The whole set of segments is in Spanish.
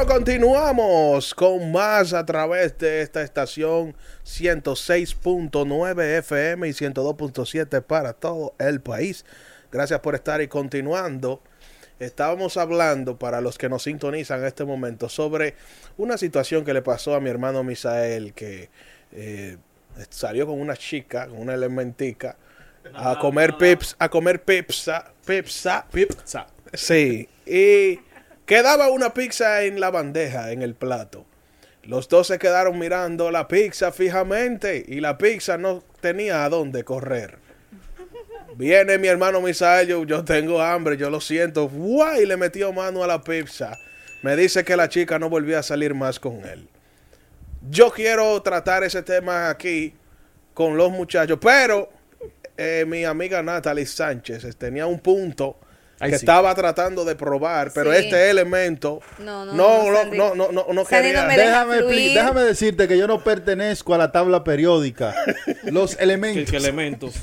Bueno, continuamos con más a través de esta estación 106.9 FM y 102.7 para todo el país. Gracias por estar y continuando. Estábamos hablando, para los que nos sintonizan en este momento, sobre una situación que le pasó a mi hermano Misael, que eh, salió con una chica, con una elementica, a comer pips, a comer pizza, pizza, Pizza. Sí, y quedaba una pizza en la bandeja, en el plato. Los dos se quedaron mirando la pizza fijamente y la pizza no tenía a dónde correr. Viene mi hermano Misael, yo, yo tengo hambre, yo lo siento. ¡Guay! Le metió mano a la pizza. Me dice que la chica no volvió a salir más con él. Yo quiero tratar ese tema aquí con los muchachos, pero eh, mi amiga Natalie Sánchez tenía un punto Ay, que sí. estaba tratando de probar, pero Sí. este elemento No, no, no, no, no, no, no, no, no Sandy quería. Déjame, déjame decirte que yo no pertenezco a la tabla periódica. Los ¿Qué, elementos. qué elementos?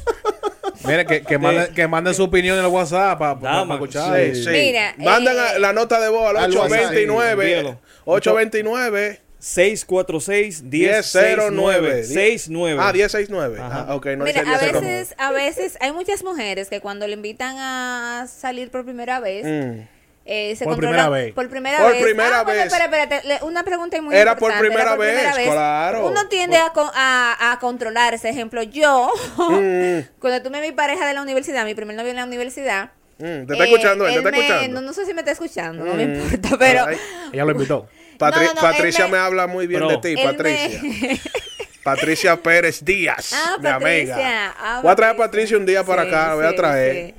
Mira, que, que, manden, que manden su opinión en el WhatsApp para escuchar. Sí, sí. Mira, Mandan eh, a- la nota de voz al al WhatsApp, 829 envíalo. 829 646-1009. 69. Ah, 1069. Ajá. Ah, ok, no Mira, a 1009. veces, a veces hay muchas mujeres que cuando le invitan a salir por primera vez, Mm. eh, se Por primera vez. por primera Por vez. primera Ah, bueno, vez. espera, espérate, le- una pregunta muy Era por importante. primera vez, claro. Uno tiende a, a, a controlar ese ejemplo. Yo, Mm, cuando tuve mi pareja de la universidad, mi primer novio en la universidad. mm, Te está eh, escuchando, él, te está me- escuchando. No, no sé si me está escuchando, no me Mm. importa, pero... Ella lo invitó. Patri- No, no, no, Patricia me... me- habla muy bien de ti, Patricia. me- Patricia Pérez Díaz, Ah, mi amiga. Ah, voy a traer a Patricia un día para Sí, acá, la voy a sí, traer. sí.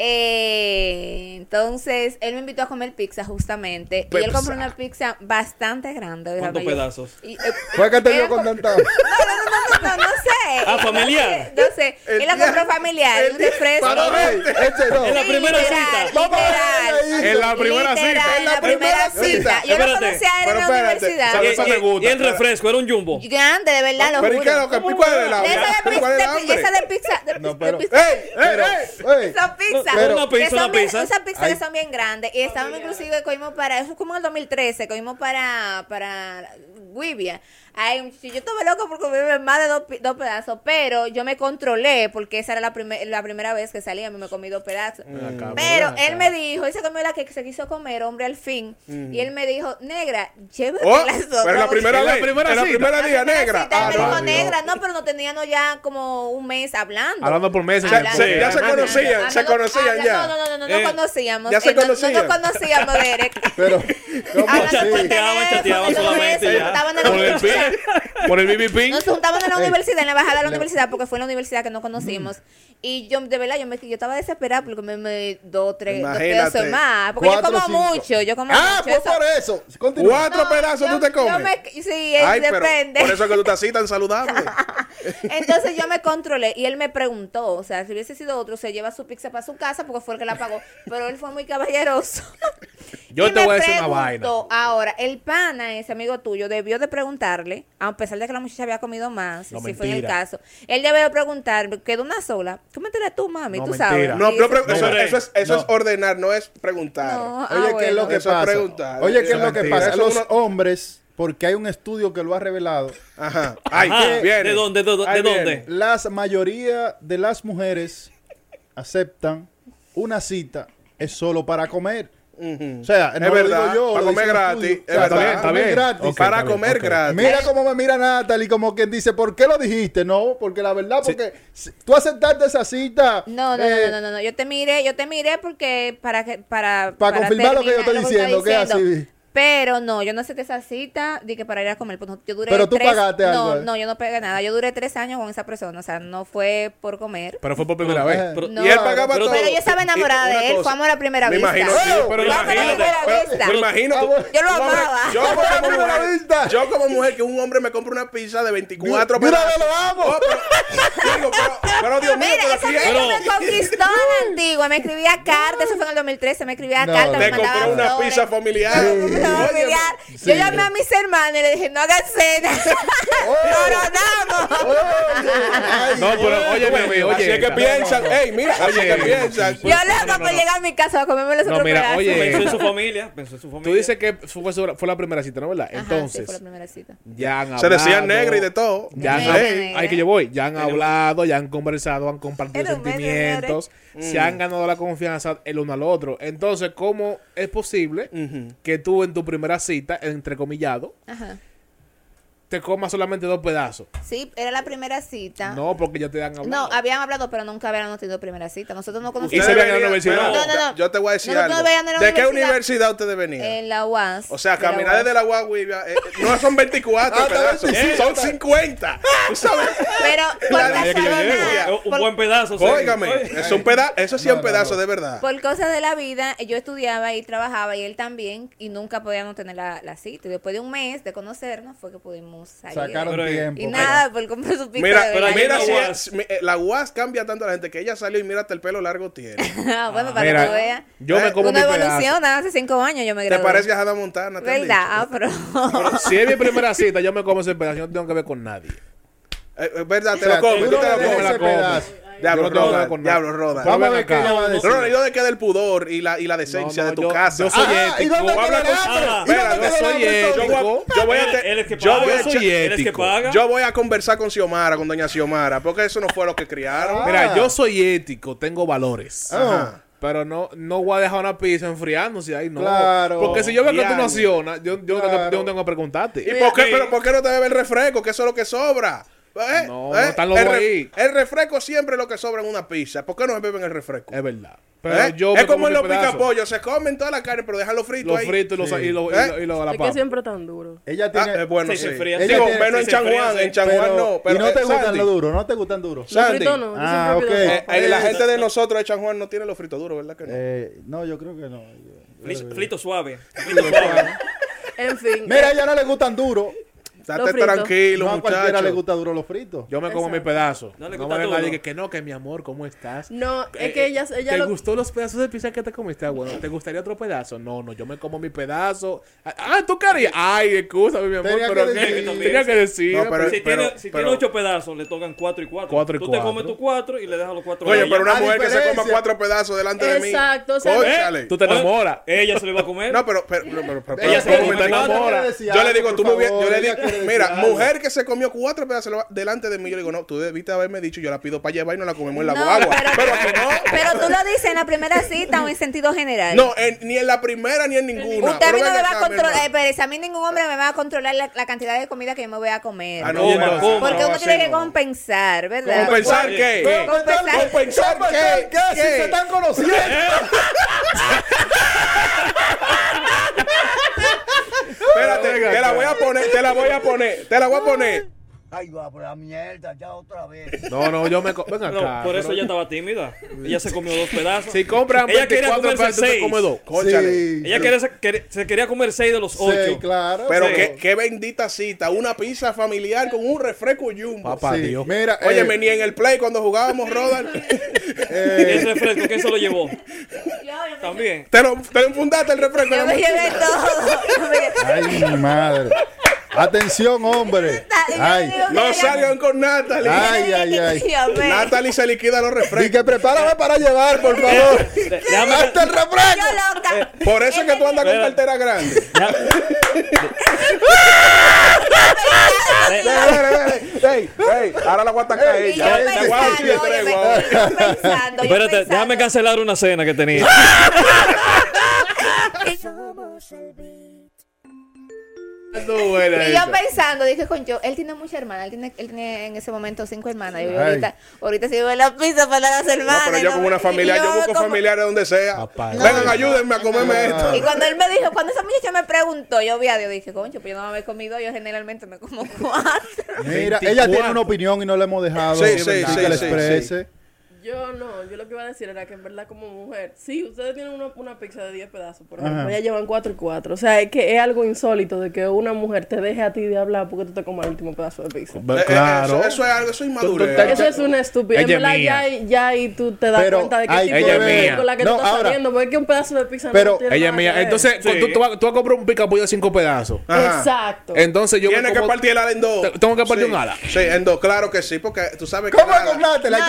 Eh, entonces, él me invitó a comer pizza justamente. Y Pizza. él compró una pizza bastante grande. ¿Cuántos pedazos? Y, eh, Fue que te dio con co- tanta. No, no, no, no, no sé. Ah, familiar. No sé. Él la compró familiar. el Un refresco. este no. En la primera literal, cita. Vamos. En la primera Literal, cita. En la primera cita. Yo lo Espérate, conocía a él pero en la universidad. Y, y- y el refresco era un jumbo. Grande, de verdad, lo Pero ¿y juro. lo que cuál es la De esa de ¿Cuál es pizza, de, esa de pizza, de, No, de pero- pizza. ¡Ey! ¡Ey! Pero, ¡Ey! ey, Son pizzas. Pero- Una pizza, que son una bien- pizza. Esas pizzas que son bien grandes. Y estábamos inclusive, cogimos para, eso fue como en el 2013, cogimos para, para Guibia. Ay, si yo estuve loco por comerme más de dos, dos pedazos, pero yo me controlé porque esa era la, primer- la primera vez que salía, me comí dos pedazos. Acá, Pero él me dijo, él se comió la que se quiso comer, hombre, al fin. Y él me dijo, negra, llévate Oh, las dos. pero la primera la vez, primera la primera día negra. cita, él Ah, me dijo no. negra, no, pero no teníamos ya como un mes hablando. Hablando por meses. Se- se- ya se conocían, se conocían hablando. ya. No, no, no, no, Eh, no conocíamos. ya se Eh, no- conocían. No, nos conocíamos, Derek. Pero, ¿cómo Hablando así? por Chateaban, teléfono, chateaban solamente ya. juntaban en el. Por el BB pin. Nos juntamos en la universidad, en la embajada de la universidad, porque fue en la universidad que nos conocimos. Y yo, de verdad, yo, me, yo estaba desesperada porque me, me dos, tres, dos pedazos más. Porque yo como cinco. mucho, yo como Ah, mucho. pues eso- por eso. Continúa. Cuatro No, pedazos yo- tú te yo comes. me- sí, es- Ay, pero depende. por eso es que tú estás así tan saludable. Entonces yo me controlé y él me preguntó, o sea, si hubiese sido otro, se lleva su pizza para su casa porque fue el que la pagó, pero él fue muy caballeroso. Yo Y te voy a decir una vaina. Ahora, el pana, ese amigo tuyo, debió de preguntarle, a pesar de que la muchacha había comido más, No, si fue en el caso, él debió de preguntar, quedó una sola, cómetela tú, mami, No, tú mentira. sabes. No, pero pre- eso, es, eso No. es ordenar, no es preguntar. No, ah, Oye, ¿qué es lo que pasa? preguntar. Oye, ¿qué es lo que pasa? Los uno- hombres, porque hay un estudio que lo ha revelado, Ajá. Ay, Ajá, viene. ¿De dónde? ¿De, ¿De dónde? la mayoría de las mujeres aceptan una cita es solo para comer. O sea, Es no lo verdad, digo yo, para comer gratis, es O sea, verdad. para Está comer bien. gratis. Para está bien, comer gratis. Mira cómo me mira Natalie, como quien dice, ¿por qué lo dijiste? No, porque la verdad, porque si- tú aceptaste esa cita. No, no, eh, no, no, no, no, yo te miré, yo te miré porque para que para Para confirmar lo que yo estoy diciendo, que es estás así. Pero no, yo no acepté esa cita de que para ir a comer. Pues no, yo duré Pero tú tres- pagaste algo, No, ¿eh? no, yo no pagué nada. Yo duré tres años con esa persona. O sea, no fue por comer. Pero fue por primera Eh, vez. Pero- No. y él pagaba Pero- todo. Pero yo estaba enamorada de él. cosa, Fue amor a primera Me vista. imagino, sí, pero pero imagino. Yo lo amaba. Yo como primera mujer, vista. yo como mujer que un hombre me compre una pizza de 24 Mira, pedazos. lo amo. Oh, pero, digo, pero, pero Dios mío, Mira, pero Esa me conquistó la antigua, me escribía cartas, eso fue en el 2013, me escribía cartas, me Te compró mandaba una pizza familiar. Familiar. Yo Sí. llamé a mis hermanos y le dije, no hagan cena. Coronamos. No, pero oye, oye, oye. Así es que piensan. Ey, mira, así es que Oye. piensan. Yo loco por llegar a mi casa a comerme los otros mira, pedazos. oye. Pensó en su familia. Pensó en su familia. Tú dices que fue, su- fue la primera cita, ¿no verdad? Ajá, Entonces, sí, fue la primera cita. ya han Se decía hablado, negra y de todo. Ya han, ahí que yo voy. Ya han hablado, ya han conversado, han compartido sentimientos, se han ganado la confianza el uno al otro. Entonces, ¿cómo es posible que tú en tu primera cita, entrecomillado, Ajá. Te comas solamente dos pedazos? Sí, era la primera cita. No, porque ya te han hablado. No, habían hablado, pero nunca habíamos tenido primera cita. Nosotros no ¿Y conocíamos. se veían en la universidad? No, no, no. Yo te voy a decir Nosotros algo. ¿De qué universidad. ustedes venían? En la UAS. O sea, de la caminar UAS. desde la Guaguibia eh, eh, no son 24 Ah, pedazos, son sí. 50. ¿Tú sabes? Pero por casualidad, llego. Un por- buen pedazo. Óigame, es un eso sí es un no, pedazo no. de verdad. Por cosas de la vida, yo estudiaba y trabajaba y él también, y nunca podíamos tener la, la cita. Y después de un mes de conocernos fue que pudimos Sacaron Pero, eh, tiempo. y nada, por comprar su pizza Mira, de pero mira la si es- eh, la UAS cambia tanto a la gente que ella salió y mira hasta el pelo largo tiene. Ah, bueno, para Mira, que tú veas. yo Eh, me como Uno mi evoluciona, hace cinco años yo me ¿Te gradué. parece a Hannah Montana? te ¿Verdad? dicho? Ah, pero... Si es mi primera cita, yo me como ese pedazo, yo no tengo que ver con nadie. Eh, Es verdad, te O sea, lo comes, tú tú no te des comes. Diablo, Roda. con Diablo. Roda. Vamos a ver qué ella va a decir. ¿y dónde queda el pudor y la, y la decencia No, no, de tu yo- casa? yo soy Ah, ético. ¿y dónde queda el? Ah, ¿Y dónde Espera, yo soy ético. Yo voy a, Él- es que paga. Yo soy ético. yo voy a conversar con Xiomara, con doña Xiomara, porque eso no fue lo que criaron. Ah. Mira, yo soy ético, tengo valores. Ah. Pero no, no voy a dejar una pizza enfriándose ahí, no. Claro. Porque si yo veo que tú no accionas, yo, yo, no tengo, Claro. yo no tengo que preguntarte. ¿Y por qué, pero por qué no te bebe el refresco? Que eso es lo que sobra. ¿Eh? No, ¿Eh? no están los el, ahí. el refresco siempre es lo que sobra en una pizza. ¿Por qué no se beben el refresco? Es verdad. Pero ¿Eh? yo es como en los picapollos, se comen toda la carne, pero dejan los fritos Los ahí. fritos y los, Sí. y los, y la Es que siempre tan duro. Ella Ah, tiene. eh, bueno, Sí, sí. se enfría. Digo, tiene- menos en sí, se San enfría, Juan, sí. en Juan no. Pero, y no te eh, gustan los duros, no te gustan duros. Los Sandy. fritos no. Ah, siempre pido ok. dos Eh, papas. eh, la gente de nosotros de San Juan no tiene los fritos duros, ¿verdad que no? Eh, no, yo creo que no. Frito suave. Frito suave. En fin. Mira, a ella no le gustan duros. Estate tranquilo, No a cualquiera le gusta duro los fritos. Yo me como mi pedazo. No le No gusta me todo. nadie que, que no, que mi amor, ¿cómo estás? No, Eh, es que ella, ella ¿Te lo... gustó los pedazos de pizza que te comiste? Ah, bueno, ¿te gustaría otro pedazo? No, no, yo me como mi pedazo. Ah, Ah, tú querías. Ay, excúsame, mi amor, Tenía pero que ¿qué? decir. tenía que decir. No, pero- Si, tiene, si pero- tiene ocho pedazos, le tocan cuatro y cuatro. Cuatro y Tú cuatro. te comes tus cuatro y le dejas los cuatro. a Oye, pero una A mujer que se diferencia- coma cuatro pedazos delante de mí. Exacto, o sea. Tú te enamoras. Ella se lo iba a comer. No, pero, pero, pero, pero- pero- Ella pero- se pero- come pero- cuatro. enamora. Yo le digo, tú bien, yo le digo, mira, mujer que se comió cuatro pedazos delante de mí, yo le digo, no, tú debiste haberme dicho, yo la pido para llevar y no la comemos en la No, guagua. pero, no. pero tú lo dices en la primera cita o en sentido general. No, en- ni en la primera ni en ninguna. Usted a mí no me va a controlar, eh, pero a mí ningún hombre me va a controlar la, la cantidad de comida que yo me voy a comer. Ah, no, coma. Porque no, uno tiene que no. compensar, ¿verdad? ¿Compensar qué? ¿Qué? Compensar. ¿Compensar qué? ¿Qué? Si ¿Qué? se están conociendo. Espérate, te la voy a poner, te la voy a poner, te la voy a poner. Ay, va por la mierda, ya otra vez. No, no, yo me como. Venga No, acá. por eso pero- ella estaba tímida. Ella se comió dos pedazos. Si compran Ella quería 24 comerse tú te seis. comes dos. Cónchale. Sí. Ella quería, se, quería- se quería comer seis de los Sí, ocho. claro. Pero Sí. qué, qué bendita cita, una pizza familiar con un refresco jumbo. Papá Sí, Dios. Mira, Oye, eh, ni en el play cuando jugábamos Rodan, eh, Ese refresco, ¿quién se lo llevó? También. te lo, te lo fundaste el refresco. Yo me llevé todo. Ay, mi madre. Atención, hombre. Ay, No salgan con Natalie. Ay, ay, ay. Natalie se liquida los y refrescos. que prepárame para llevar, por favor. ¡Hasta el refresco! Yo loca. Por eso es que tú andas con cartera grande. Ey, ey, ahora la voy a atacar a Y yo ella. Te voy a dar pensando, de tregua óyeme, ahora. yo pensando, yo Espérate, déjame cancelar una cena que tenía. No, buena Y yo pensando, dije, concho, él tiene muchas hermanas, él tiene, él tiene en ese momento cinco hermanas. Y yo ahorita, ahorita en la pizza para las No, hermanas. pero yo no como una familia, y yo busco como- familiares donde sea. Papá. Vengan, ayúdenme a comerme esto. Y cuando él me dijo, cuando esa muchacha me preguntó, yo vi a Dios, dije, concho, pues yo no me había comido, yo generalmente me como cuatro. Mira, 24. ella tiene una opinión y no le hemos dejado Sí, que sí, la sí, sí, exprese. Yo no, yo lo que iba a decir era que en verdad como mujer, sí, ustedes tienen una, una pizza de 10 pedazos, por ejemplo, Ajá. ellas llevan 4 y 4. O sea, es que es algo insólito de que una mujer te deje a ti de hablar porque tú te comas el último pedazo de pizza. Eh, eh, claro. Eso, eso es algo, eso es inmadurez. Eso es una estupidez. En Ella es verdad, mía. ya, ya ahí tú te das Pero cuenta de qué hay tipo que de mujer con la que No, tú estás ahora- saliendo. Porque es que un pedazo de pizza Pero no tiene Ella es nada que mía. Entonces, Sí. tú, tú, vas- tú vas a comprar un picapollo de cinco pedazos. Ajá. Exacto. Entonces yo me Tiene que partir el ala en dos. Te- tengo que partir Sí. un ala. Sí, en dos, claro que sí, porque tú sabes que. ¿Cómo? Hay No, que preguntar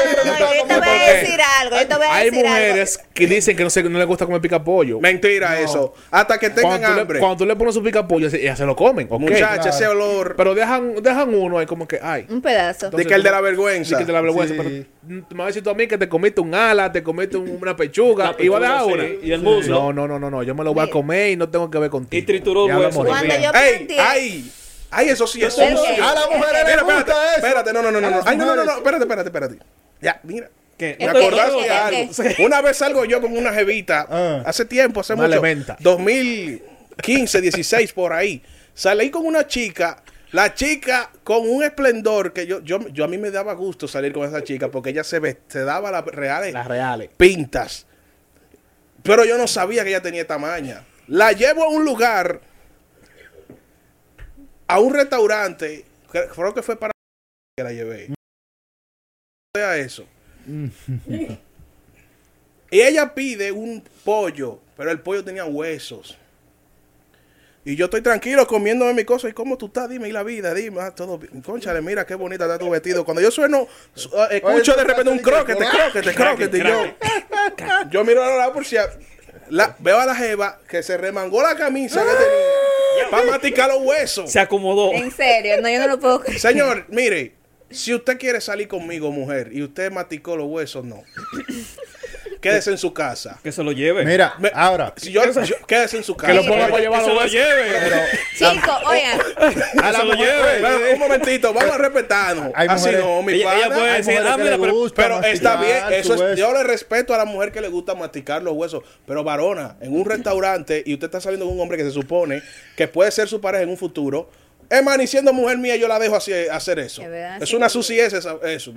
cómo voy por a qué. decir algo, yo te voy a Hay decir mujeres que dicen que no, se, no les gusta comer picapollo. Mentira eso. Hasta que tengan Cuando le, cuando tú le pones su picapollo, ellas se lo comen. ok. Muchacha, ese olor. Pero dejan, dejan uno ahí como que, ay. algo. Un pedazo. de que el de la vergüenza. Sí, que te la vergüenza. Sí. Pero mm, me vas a decir tú a mí que te comiste un ala, te comiste un- una pechuga. La y vas a dejar una. y el muslo. No, no, no, no, no. Yo me lo voy a comer y no tengo que ver contigo. Y trituró el la hueso. Cuando yo ¡Ey! planteé- ¡Ay! ¡Ay, eso sí, eso ¿El sí! A las mujeres Mira, les gusta espérate, eso. espérate, no, no, no, no, Ay, no, no, no, espérate, espérate, espérate. Ya, mira. ¿Qué? Me ¿El acordaste qué? de ¿El algo. qué? Una vez salgo yo con una jevita, Ah. hace tiempo, hace mucho, elementa. 2015, 16, por ahí. Salí con una chica, la chica con un esplendor que yo, yo, yo a mí me daba gusto salir con esa chica porque ella se, ve, se daba las reales Las reales. pintas. Pero yo no sabía que ella tenía tamaña. La llevo a un lugar, a un restaurante, creo que fue para que la llevé. A eso. Y ella pide un pollo, pero el pollo tenía huesos. Y yo estoy tranquilo comiéndome mi cosa. ¿Y cómo tú estás? Dime, y la vida, dime. Ah, todo bien. Conchale, mira qué bonita está tu vestido. Cuando yo sueno, su- ah, escucho de repente un croquete, croquete, croquete. Y yo, yo miro a la por si a- la, veo a la jeva que se remangó la camisa que tenía para maticar los huesos. Se acomodó. En serio, no, yo no lo puedo creer. Señor, mire, si usted quiere salir conmigo, mujer, y usted maticó los huesos, no. Quédese en su casa. Que se lo lleve. Mira, Me- ahora. Si yo, yo- quédese en su casa. Que lo ponga para que llevar se los lo huesos. lleve. Chicos, oigan, A la se lo lleve. un momentito, vamos a respetarnos. Hay Así mujeres- no, mi Ella- ella puede decir, ah, que mira, pero- Pero está bien, eso es, yo le respeto a la mujer que le gusta masticar los huesos, pero varona, en un restaurante y usted está saliendo con un hombre que se supone que puede ser su pareja en un futuro, hermano, y siendo mujer mía yo la dejo así, hacer eso. Es verdad, es sí. una suciedad eso. eso.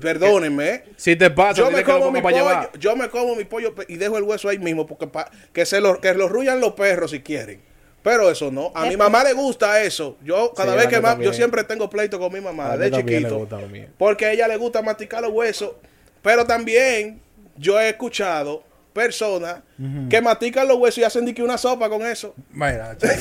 Perdónenme. ¿eh? Si te pasa, Yo me como mi pollo, llevar. yo me como mi pollo y dejo el hueso ahí mismo porque pa- que se lo que lo rullan los perros si quieren. Pero eso no. A mi mamá le gusta eso. Yo cada Sí, vez que ma- yo siempre tengo pleito con mi mamá de chiquito. gusta lo mío. Porque a ella le gusta masticar los huesos. Pero también yo he escuchado personas que mastican los huesos y hacen de que una sopa con eso. Mira, chico.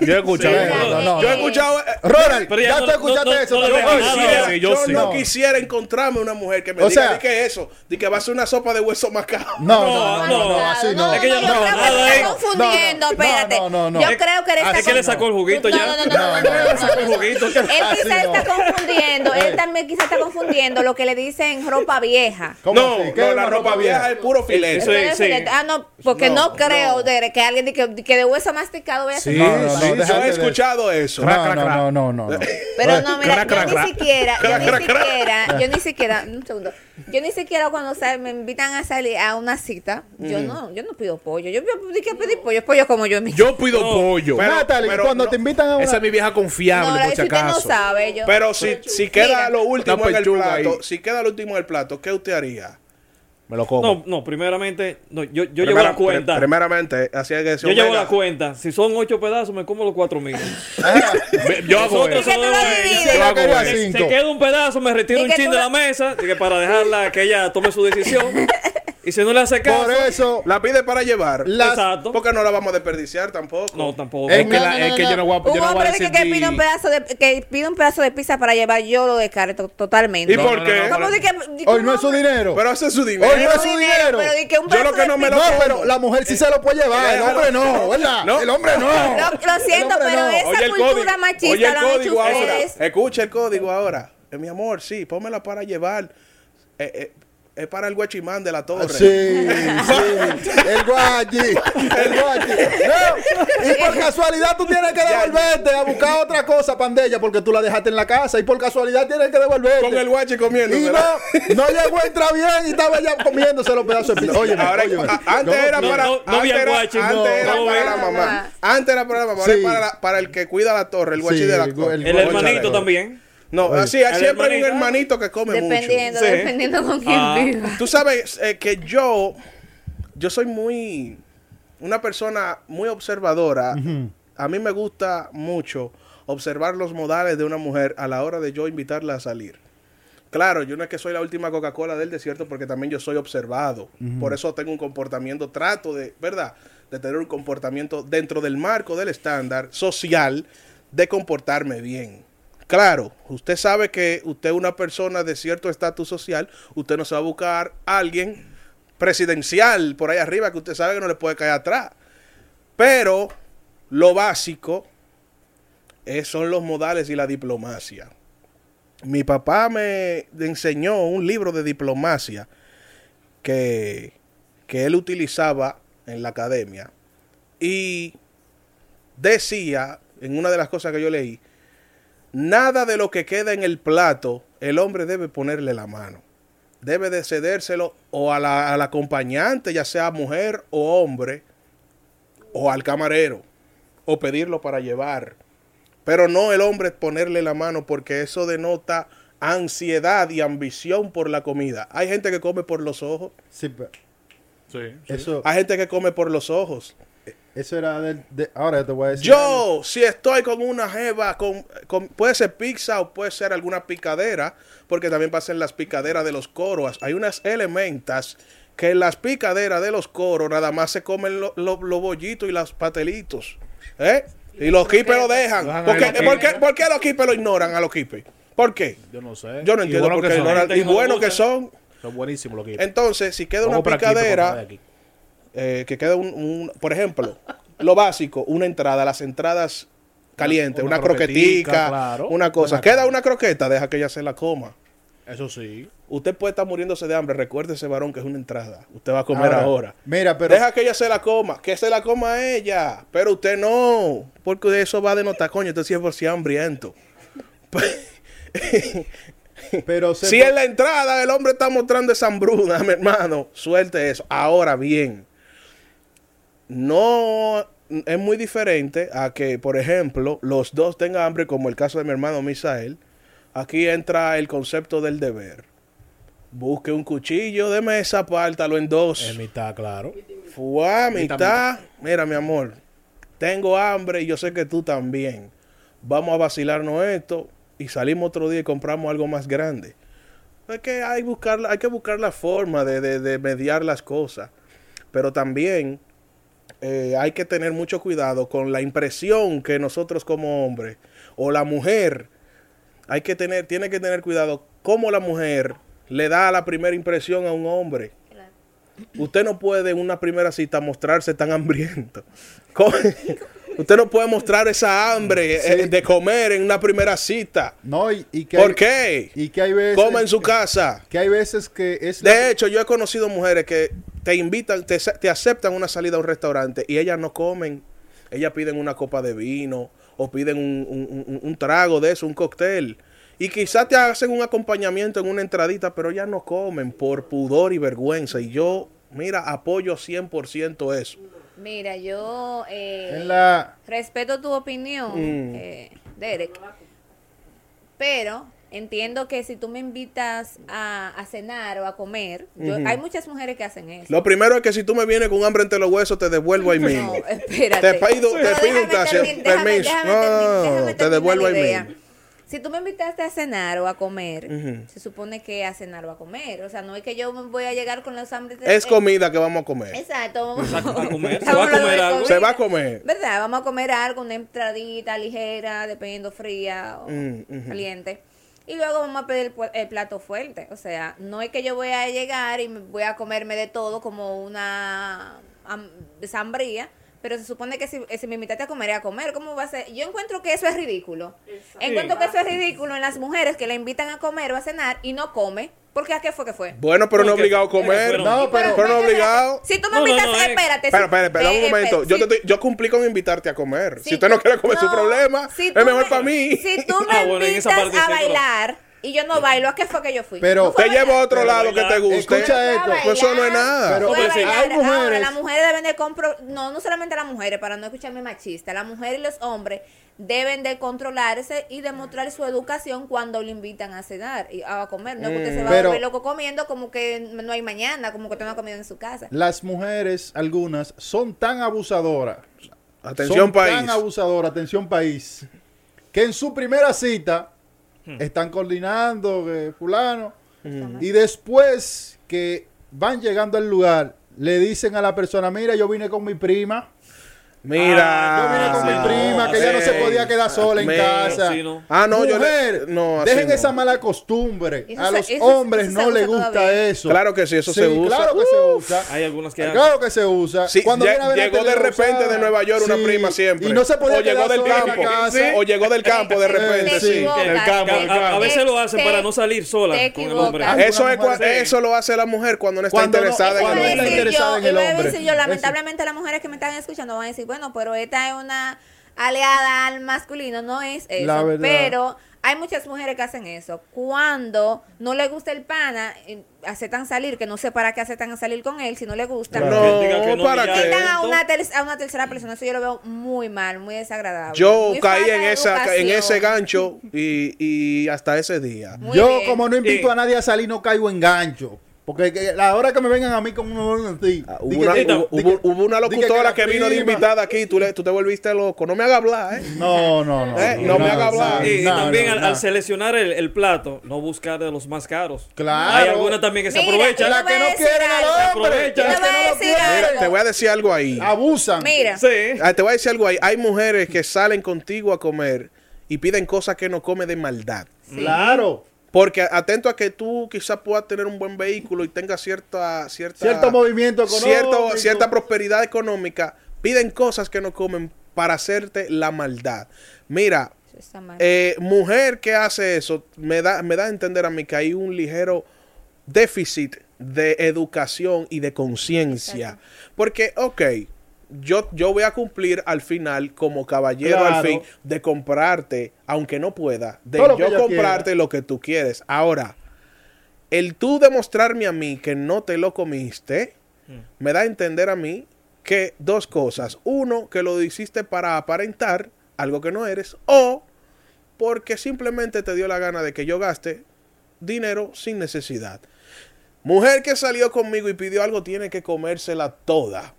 Yo he escuchado. Sí. eso. No, no, Yo he escuchado. eh, Ronald, Pero ya tú escuchaste eso. yo no quisiera encontrarme una mujer que me O diga sea- de que eso, de que va a ser una sopa de hueso macabro. No, no, no, no, así no. Es que no yo confundiendo, No, no, espérate. no, no, no. Yo creo que está Es que le sacó el juguito No, ya. no, no. Él quizás está confundiendo, él también quizás está confundiendo lo que le dicen ropa vieja. ¿Cómo No, no, la ropa vieja es puro filete. Entonces, sí. Ah, no, porque no, No, creo no. de que alguien de que, de que de hueso masticado vaya a ser Sí, No, no, no, sí, Yo he de- escuchado eso. No, no, no, no, no, no. Pero no, mira, yo ni siquiera, yo ni siquiera, yo ni siquiera, un segundo, yo ni siquiera cuando sal- me invitan a salir a una cita, yo no, yo no pido pollo, yo pido que pedir pollo, pollo como yo mismo. Yo pido pollo. Pero- Natalie, pero cuando no- te invitan a una... Esa es mi vieja confiable, por si usted no acaso. sabe, yo. Pero si, si queda Mira. lo último en el plato, ahí. si queda lo último en el plato, ¿qué usted haría? Me lo como. No, no, primeramente, no, yo, yo llevo la cuenta. pri- primeramente, así es que Yo llevo la cuenta. Si son ocho pedazos, me como los cuatro mil. Ah, Yo hago. Se cinco. queda un pedazo, me retiro ¿Y un chin de la- mesa que para dejarla que ella tome su decisión. y si no le hace caso, Por eso, La pide para llevar. las- exacto. Porque no la vamos a desperdiciar tampoco. No, tampoco. Es que No, la- no, no, es que yo no voy a- Un yo no voy a hombre que, que pide un pedazo de que pide un pedazo de pizza para llevar, yo lo descarto totalmente. ¿Y No, por qué? no, no, ¿Cómo de que, de que hoy no es su dinero. Pero ese es su dinero. Hoy no es su dinero, dinero. pero de que un Yo lo que no me lo No, pero la mujer sí se lo puede llevar, el hombre no, ¿verdad? El hombre no. Lo, siento, pero esa cultura machista lo han hecho código ahora. ustedes. Escucha el código ahora. Eh, mi amor, sí, pónmela para llevar. Eh, eh, es para el guachimán de la torre. Sí, sí. El guachi. El guachi. No, y por casualidad tú tienes que devolverte a buscar otra cosa, pandella, porque tú la dejaste en la casa. Y por casualidad tienes que devolverte. Con el guachi comiendo. Y no, no llegó a entrar bien y estaba ya comiéndose los pedazos de pizza. Oye, antes era para, antes había era, guachi, antes no, era no para la mamá. Antes era para la mamá, ahora es para, la- para el que cuida la torre, el guachi Sí, de la el- torre. el- hermanito también. No, Oye. así, siempre hay un hermanito. que come Dependiendo, Sí. dependiendo con quién Ah. viva. mucho. Tú sabes eh, que yo, yo soy muy, una persona muy observadora. A mí me gusta mucho observar los modales de una mujer a la hora de yo invitarla a salir. Claro, yo no es que soy la última Coca-Cola del desierto porque también yo soy observado. Por eso tengo un comportamiento, trato de, ¿verdad? De tener un comportamiento dentro del marco del estándar social de comportarme bien. Claro, usted sabe que usted es una persona de cierto estatus social, usted no se va a buscar a alguien presidencial por ahí arriba que usted sabe que no le puede caer atrás. Pero lo básico eh, son los modales y la diplomacia. Mi papá me enseñó un libro de diplomacia que, que él utilizaba en la academia y decía, en una de las cosas que yo leí, nada de lo que queda en el plato el hombre debe ponerle la mano. Debe de cedérselo o a la, al acompañante, ya sea mujer o hombre, o al camarero, o pedirlo para llevar. Pero no el hombre ponerle la mano porque eso denota ansiedad y ambición por la comida. Hay gente que come por los ojos, Sí, pero Sí. eso, hay gente que come por los ojos. Eso era del... de- ahora te voy a decir... Yo, si estoy con una jeva, con, con- puede ser pizza o puede ser alguna picadera, porque también pasan las picaderas de los coros. Hay unas elementas que en las picaderas de los coros nada más se comen lo- lo- los bollitos y los patelitos. ¿Eh? Y los quipes lo dejan. Lo dejan ¿Por qué, los por qué- quipes. por qué los quipes lo ignoran a los quipes? ¿Por qué? Yo no sé. Yo no Y entiendo bueno por qué son. ignoran. Y bueno que son. Son buenísimos los equipos. Entonces, si queda una Vamos picadera, aquí. Eh, que queda un, un- por ejemplo, lo básico, una entrada, las entradas calientes, Una una, croquetica, claro. una cosa. Una queda una croqueta, deja que ella se la coma. Eso sí. Usted puede estar muriéndose de hambre, recuerde ese varón que es una entrada. Usted va a comer Ahora, ahora. Mira, pero... Deja que ella se la coma, que se la coma ella, pero usted no, porque eso va a denotar, coño, usted siempre es hambriento. Pero se Si en la entrada el hombre está mostrando esa hambruna, mi hermano, suelte eso. Ahora bien, no es muy diferente a que, por ejemplo, los dos tengan hambre, como el caso de mi hermano Misael. Aquí entra el concepto del deber. Busque un cuchillo de mesa, pártalo en dos. En mitad, claro. Fuá, Mitad, mitad. Mira, mi amor, tengo hambre y yo sé que tú también. Vamos a vacilarnos esto y salimos otro día y compramos algo más grande. Es que hay, buscar, hay que buscar la forma de, de- de mediar las cosas. Pero también eh, hay que tener mucho cuidado con la impresión que nosotros como hombres o la mujer hay que tener, tiene que tener cuidado cómo la mujer le da la primera impresión a un hombre. Usted no puede en una primera cita mostrarse tan hambriento. Usted no puede mostrar esa hambre eh, de comer en una primera cita. No, y, y que ¿Por hay- qué? Y que hay veces... Coma en su casa. Que hay veces que es... la- De hecho, yo he conocido mujeres que te invitan, te, te aceptan una salida a un restaurante y ellas no comen. Ellas piden una copa de vino o piden un, un- un- un trago de eso, un cóctel. Y quizás te hacen un acompañamiento en una entradita, pero ellas no comen por pudor y vergüenza. Y yo, mira, apoyo 100% eso. Mira, yo eh, la... respeto tu opinión, Mm. eh, Derek, pero entiendo que si tú me invitas a, a cenar o a comer, yo- hay muchas mujeres que hacen eso. Lo primero es que si tú me vienes con hambre entre los huesos, te devuelvo ahí mismo. No, espérate. Te pido- te pido un taxi, permiso. No, te devuelvo ahí mismo. Si tú me invitaste a cenar o a comer, se supone que a cenar o a comer. O sea, no es que yo me voy a llegar con los hambres. Es comida que vamos a comer. Exacto. a comer. Se va a comer algo. comida. Se va a comer. ¿Verdad? Vamos a comer algo, una entradita ligera, dependiendo fría o Mm, caliente. Y luego vamos a pedir el, plato fuerte. O sea, no es que yo voy a llegar y me voy a comerme de todo como una am- sambría. Pero se supone que si, si me invitaste a comer, a comer, ¿cómo va a ser? Yo encuentro que eso es ridículo. Encuentro que eso es ridículo en las mujeres que la invitan a comer o a cenar y no come. Porque ¿a qué fue que fue? Bueno, pero no obligado a comer. No, pero... Pero no obligado. Si tú me No, no, invitas, no, es- espérate. Espera, espera, espera, un eh, momento. Yo, si- te estoy- yo cumplí con invitarte a comer. Si, si usted no quiere comer su no, problema, si es mejor me- para mí. Si tú me Ah, bueno, en esa invitas parte a bailar, y yo no bailo, ¿a qué fue que yo fui? Pero- No Te llevo a otro Pero lado que te guste. Escucha esto. Pues eso no es nada. Pero- Pero bailar. hay mujeres- Ahora, las mujeres deben de compro no, no solamente las mujeres, para no escucharme machista, las mujeres y los hombres deben de controlarse y demostrar su educación cuando le invitan a cenar y a comer. No porque se va Pero- a volver loco comiendo como que no hay mañana, como que usted no ha comido en su casa. Las mujeres, algunas, son tan abusadoras. Atención, son país. Tan abusadoras, atención país. Que en su primera cita están coordinando, que fulano. Y después que van llegando al lugar, le dicen a la persona, mira, yo vine con mi prima. Mira. Yo vine con sí, mi prima, que ella no se podía quedar sola en casa. sí, no. Ah, no, yo le- Mujer, no, así dejen no. esa mala costumbre. Eso a se- los eso- hombres no les gusta todavía. eso. Claro que sí, eso se usa. Claro que se usa. Hay algunas que Claro que se usa. Sí, Cuando viene a ver llegó de repente de Nueva York una Sí, prima siempre. Y no se podía o llegó quedar del sola en campo. la casa. Sí, O llegó del campo de repente, Te sí. sí. equivocas, Del campo, te- del campo. A, veces lo hacen para no salir sola con el hombre. Eso, es eso lo hace la mujer cuando no está no- interesada cuando en no el está hombre. yo, lamentablemente las mujeres que me están escuchando van a decir, bueno, pero esta es una aliada al masculino, no es eso. La verdad. Pero hay muchas mujeres que hacen eso. Cuando no le gusta el pana, eh, aceptan salir, que no sé para qué aceptan salir con él, si no le gusta. No, Que no, ¿para qué? Invitan a una, ter- a una tercera persona, eso yo lo veo muy mal, muy desagradable. Yo Muy caí en esa en ese gancho y, y hasta ese día. Muy Yo, bien. como no invito Sí. a nadie a salir, no caigo en gancho. Porque que- la hora que me vengan a mí como uno así. Ah, Hubo una, que- hubo, una que- locutora que, vino de invitada aquí, tú, le, tú te volviste loco. No me haga hablar, ¿eh? No, no, no. Eh, no me haga hablar. Y, y no, también no, al, no. al seleccionar el, el plato, no buscar de los más caros. Claro. Hay algunas también que se Mira, aprovechan. La que te voy no a decir quieren al algo. hombre. Voy a decir algo. Te voy a decir algo ahí. Abusan. Mira, Sí. Ah, te voy a decir algo ahí. Hay mujeres que salen contigo a comer y piden cosas que no come de maldad. Claro. Porque atento a que tú quizás puedas tener un buen vehículo y tengas cierta, cierta Cierto movimiento económico. cierto- cierta prosperidad económica, piden cosas que no comen para hacerte la maldad. Mira, eh, mujer que hace eso, me da, me da a entender a mí que hay un ligero déficit de educación y de conciencia. Porque, ok, yo, yo voy a cumplir al final como caballero al fin de comprarte, aunque no pueda, de yo comprarte quiera. lo que tú quieres. Ahora, el tú demostrarme a mí que no te lo comiste, me da a entender a mí que dos cosas. Uno, que lo hiciste para aparentar algo que no eres, o porque simplemente te dio la gana de que yo gaste dinero sin necesidad. Mujer que salió conmigo y pidió algo tiene que comérsela toda.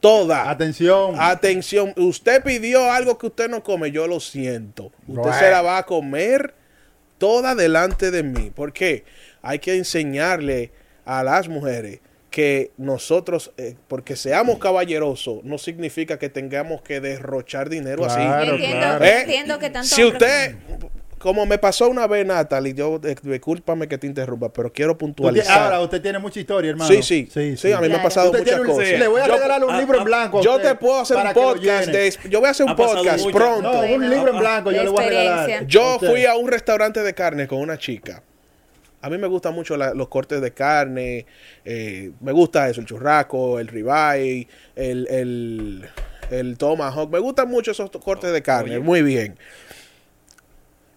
Toda. Atención. Atención, usted pidió algo que usted no come, yo lo siento. Usted Right. se la va a comer toda delante de mí. porque Hay que enseñarle a las mujeres que nosotros, eh, porque seamos caballerosos, no significa que tengamos que derrochar dinero Claro, así. Entiendo, Eh, entiendo que tanto Si usted, como me pasó una vez, Natalie, yo, eh, discúlpame que te interrumpa, pero quiero puntualizar. Ahora, usted tiene mucha historia, hermano. Sí, sí, sí, a mí me ha pasado Usted muchas un- cosas. Le voy a Yo- regalar un ah, libro en ah, blanco. a Yo usted te puedo hacer un podcast de, yo voy a hacer un podcast mucho. pronto. No, un libro en blanco yo le voy a regalar. Yo fui a un restaurante de carne con una chica. A mí me gustan mucho la- los cortes de carne. eh, me gusta eso, el churrasco, el ribeye, el, el, el tomahawk. Me gustan mucho esos cortes de carne. Oye. Muy bien.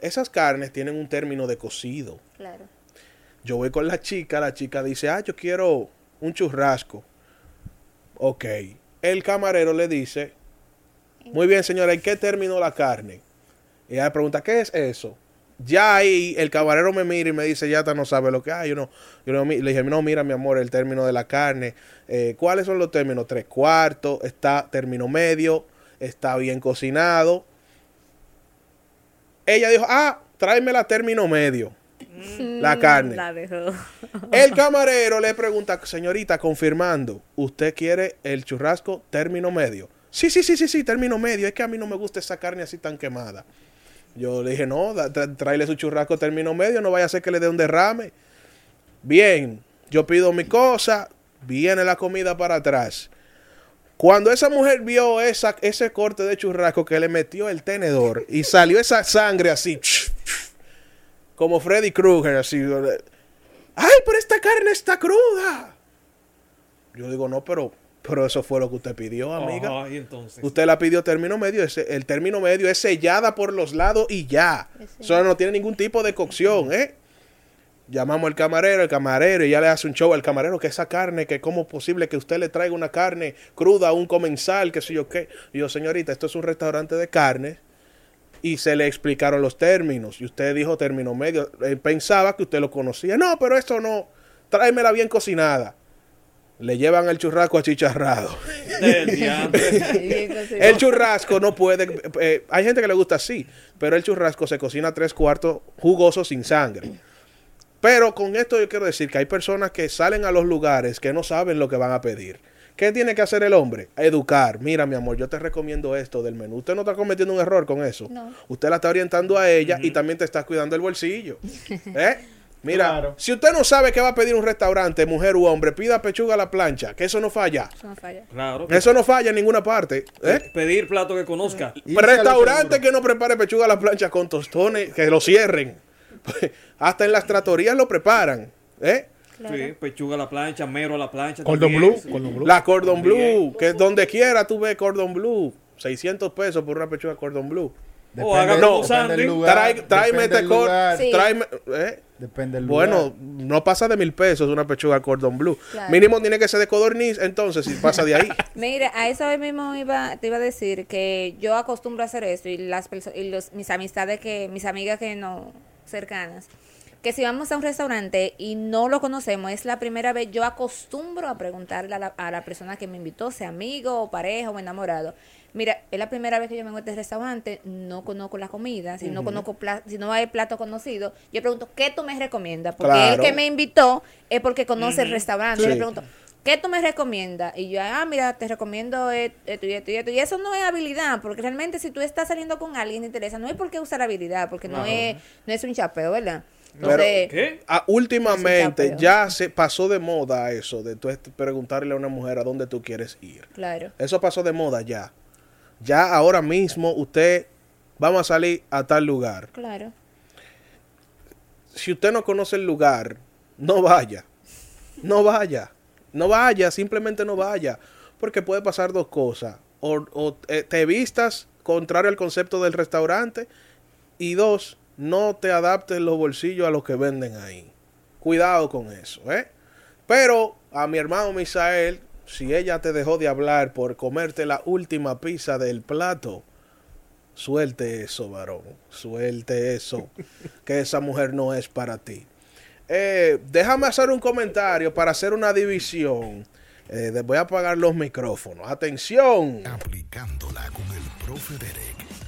Esas carnes tienen un término de cocido. Claro. Yo voy con la chica, la chica dice, ah, yo quiero un churrasco. Ok. El camarero le dice, muy bien señora, ¿en qué término la carne? Y ella le pregunta, ¿qué es eso? Ya ahí el camarero me mira y me dice, ya está, no sabe lo que hay. Yo no, yo no, le dije, no, mira mi amor, el término de la carne. Eh, ¿Cuáles son los términos? Tres cuartos, está término medio, está bien cocinado. Ella dijo, ah, tráeme la término medio. La carne. La dejó. El camarero le pregunta, señorita, confirmando, ¿usted quiere el churrasco término medio? Sí, sí, sí, sí, sí, término medio. Es que a mí no me gusta esa carne así tan quemada. Yo le dije, no, tra- tráele su churrasco término medio, no vaya a ser que le dé un derrame. Bien, yo pido mi cosa, viene la comida para atrás. Cuando esa mujer vio esa, ese corte de churrasco que le metió el tenedor y salió esa sangre así, como Freddy Krueger, así. ¡Ay, pero esta carne está cruda! Yo digo, no, pero Pero eso fue lo que usted pidió, amiga. Entonces. Usted la pidió término medio. ese- el término medio es sellada por los lados y ya. Eso no tiene ningún tipo de cocción, ¿eh? Llamamos al camarero, el camarero, y ya le hace un show al camarero que esa carne, que cómo es posible que usted le traiga una carne cruda a un comensal, que sé yo qué. Y yo, señorita, esto es un restaurante de carne. Y se le explicaron los términos. Y usted dijo término medio. Él pensaba que usted lo conocía. No, pero esto no. Tráemela bien cocinada. Le llevan el churrasco achicharrado. El churrasco no puede. eh, hay gente que le gusta así, pero el churrasco se cocina tres cuartos jugoso sin sangre. Pero con esto yo quiero decir que hay personas que salen a los lugares que no saben lo que van a pedir. ¿Qué tiene que hacer el hombre? Educar. Mira, mi amor, yo te recomiendo esto del menú. Usted no está cometiendo un error con eso. No. Usted la está orientando a ella y también te está cuidando el bolsillo. ¿Eh? Mira, Claro. si usted no sabe qué va a pedir un restaurante, mujer u hombre, pida pechuga a la plancha, que eso no falla. Eso no falla. Claro. Eso no falla en ninguna parte. ¿eh? Pedir plato que conozca. Restaurante que no prepare pechuga a la plancha con tostones, que lo cierren. Hasta en las tratorías lo preparan. ¿eh? Claro. Sí, pechuga a la plancha, mero a la plancha. Cordon también. blue. Cordon blue. La cordon También. blue, que donde quiera tú ves cordon blue. 600 pesos por una pechuga cordon blue. O haga No, depende lugar, Trae- tráeme depende este lugar, Sí. Tráeme, ¿eh? Depende del lugar. Bueno, no pasa de mil pesos una pechuga cordon blue. Claro. Mínimo tiene que ser de codorniz, entonces, si pasa de ahí. Mira, a eso mismo iba, te iba a decir que yo acostumbro a hacer esto y las y los, mis amistades que, mis amigas que no cercanas, que si vamos a un restaurante y no lo conocemos, es la primera vez, yo acostumbro a preguntarle a la, a la persona que me invitó, sea amigo o pareja o enamorado. Mira, es la primera vez que yo vengo a este restaurante, no conozco la comida, si no conozco si no hay plato conocido, yo pregunto, ¿qué tú me recomiendas? Porque Claro. el que me invitó es porque conoce el restaurante. Yo le pregunto, ¿Qué tú me recomiendas? Y yo, ah, mira, te recomiendo esto y esto y esto. Y eso no es habilidad, porque realmente si tú estás saliendo con alguien te interesa, no hay por qué usar habilidad, porque no es no es un chapeo, ¿verdad? Entonces, ¿Qué? Ah, últimamente ya se pasó de moda eso, de tú preguntarle a una mujer a dónde tú quieres ir. claro. Eso pasó de moda ya. Ya ahora mismo usted, vamos a salir a tal lugar. Claro. Si usted no conoce el lugar, no vaya. No vaya. No vaya, simplemente no vaya. Porque puede pasar dos cosas. O, eh, te vistas contrario al concepto del restaurante. Y dos, no te adaptes los bolsillos a lo que venden ahí. Cuidado con eso, ¿eh? Pero a mi hermano Misael, si ella te dejó de hablar por comerte la última pizza del plato, suelte eso, varón. Suelte eso. que esa mujer no es para ti. Eh, déjame hacer un comentario para hacer una división. Eh, voy a apagar los micrófonos. Atención. Aplicándola con el profe Derek.